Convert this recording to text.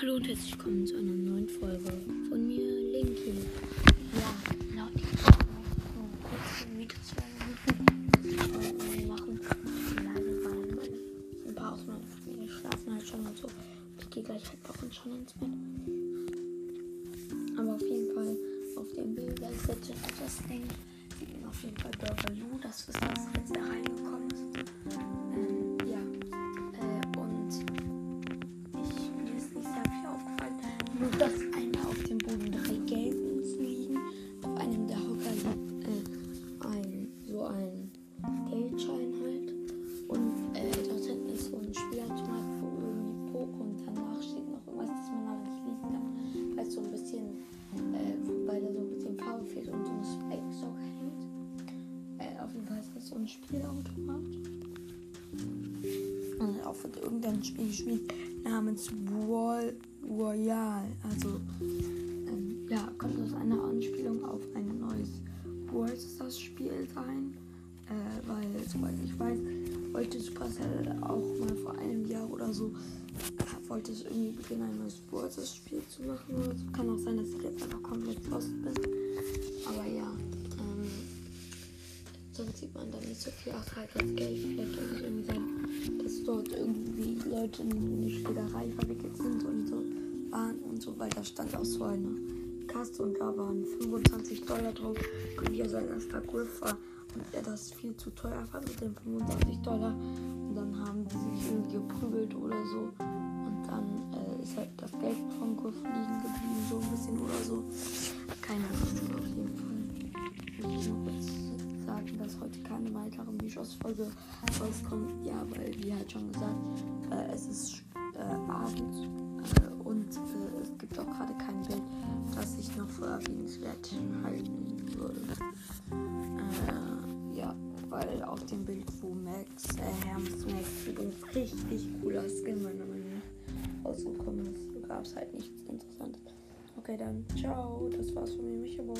Hallo und herzlich willkommen zu einer neuen Folge von mir, Linky. Ja, Leute, ich wollte noch kurz Video zu äh, machen. Leider, weil ein paar aus meiner Familie schlafen halt schon und so. Ich gehe gleich halt auch schon ins Bett. Aber auf jeden Fall auf dem Bild, da ist jetzt das Ding. Auf jeden Fall Burger Lou, das ist das jetzt da reingekommen Spielautomat. Und auch von irgendeinem Spiel gespielt namens Wall Royale. Also, ähm, ja, könnte das eine Anspielung auf ein neues World Spiel sein. Äh, weil, soweit ich weiß, wollte Supercell auch mal vor einem Jahr oder so, äh, wollte es irgendwie beginnen, ein neues World Spiel zu machen oder so. Kann auch sein, dass ich jetzt einfach komplett lost bin. Aber ja, sonst sieht man da nicht so viel. Ach, halt das Geld. Vielleicht kann es irgendwie sein, dass dort irgendwie Leute in eine Schlägerei verwickelt sind und so waren und so, weil da stand auch so eine Kaste und da waren 25 Dollar drauf. Und ja sein erster Griff war und er das viel zu teuer fand mit den 25 Dollar. Und dann haben die sich irgendwie geprügelt oder so. Und dann äh, ist halt das Geld vom Griff liegen geblieben, so ein bisschen oder so. Keine Ahnung, auf jeden Fall. Ich noch kurz sagen, dass heute keine weitere Bischofsfolge rauskommt. Ja, weil, wie halt schon gesagt, äh, es ist äh, Abend äh, und äh, es gibt auch gerade kein Bild, das ich noch für erwähnenswert halten würde. Äh, ja, weil auf dem Bild, wo Max, äh, Hermes Max übrigens richtig cooler Skin meiner Meinung nach rausgekommen ist, gab es halt nichts Interessantes. Okay, dann ciao, das war's von mir, Michael.